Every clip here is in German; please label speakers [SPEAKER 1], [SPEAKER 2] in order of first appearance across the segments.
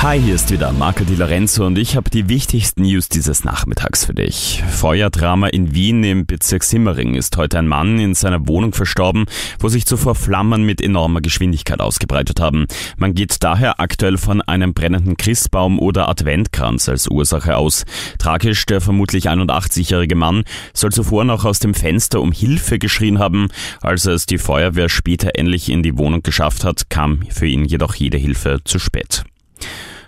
[SPEAKER 1] Hi, hier ist wieder Marco Di Lorenzo und ich habe die wichtigsten News dieses Nachmittags für dich. Feuerdrama in Wien im Bezirk Simmering ist heute ein Mann in seiner Wohnung verstorben, wo sich zuvor Flammen mit enormer Geschwindigkeit ausgebreitet haben. Man geht daher aktuell von einem brennenden Christbaum oder Adventkranz als Ursache aus. Tragisch, der vermutlich 81-jährige Mann soll zuvor noch aus dem Fenster um Hilfe geschrien haben. Als es die Feuerwehr später endlich in die Wohnung geschafft hat, kam für ihn jedoch jede Hilfe zu spät.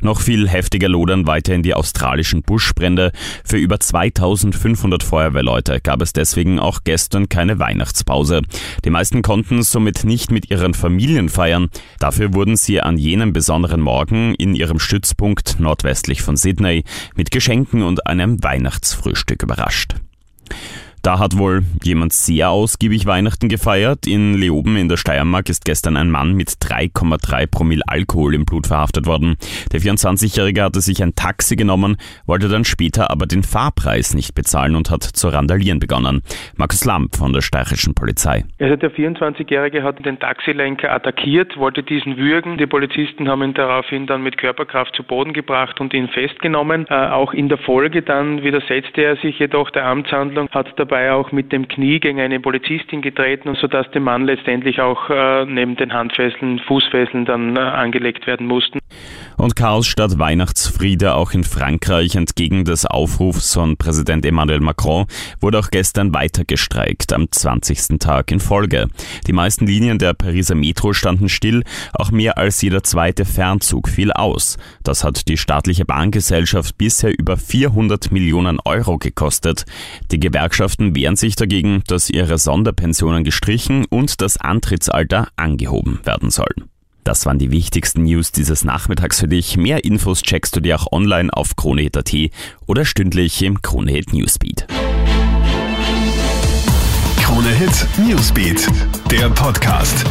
[SPEAKER 1] Noch viel heftiger lodern weiterhin die australischen Buschbrände. Für über 2500 Feuerwehrleute gab es deswegen auch gestern keine Weihnachtspause. Die meisten konnten somit nicht mit ihren Familien feiern. Dafür wurden sie an jenem besonderen Morgen in ihrem Stützpunkt nordwestlich von Sydney mit Geschenken und einem Weihnachtsfrühstück überrascht. Da hat wohl jemand sehr ausgiebig Weihnachten gefeiert. In Leoben in der Steiermark ist gestern ein Mann mit 3,3 Promille Alkohol im Blut verhaftet worden. Der 24-Jährige hatte sich ein Taxi genommen, wollte dann später aber den Fahrpreis nicht bezahlen und hat zu randalieren begonnen. Markus Lamp von der steirischen Polizei.
[SPEAKER 2] Also der 24-Jährige hat den Taxilenker attackiert, wollte diesen würgen. Die Polizisten haben ihn daraufhin dann mit Körperkraft zu Boden gebracht und ihn festgenommen. Äh, auch in der Folge dann widersetzte er sich jedoch der Amtshandlung, hat dabei dabei auch mit dem Knie gegen eine Polizistin getreten, sodass dem Mann letztendlich auch äh, neben den Handfesseln Fußfesseln dann äh, angelegt werden mussten.
[SPEAKER 1] Und Chaos statt Weihnachtsfriede auch in Frankreich entgegen des Aufrufs von Präsident Emmanuel Macron wurde auch gestern weiter gestreikt, am 20. Tag in Folge. Die meisten Linien der Pariser Metro standen still, auch mehr als jeder zweite Fernzug fiel aus. Das hat die staatliche Bahngesellschaft bisher über 400 Millionen Euro gekostet. Die Gewerkschaften Gewerkschaften wehren sich dagegen, dass ihre Sonderpensionen gestrichen und das Antrittsalter angehoben werden soll. Das waren die wichtigsten News dieses Nachmittags für dich. Mehr Infos checkst du dir auch online auf kronehit.at oder stündlich im Kronehit Newsbeat.
[SPEAKER 3] Kronehit Newsbeat, der Podcast.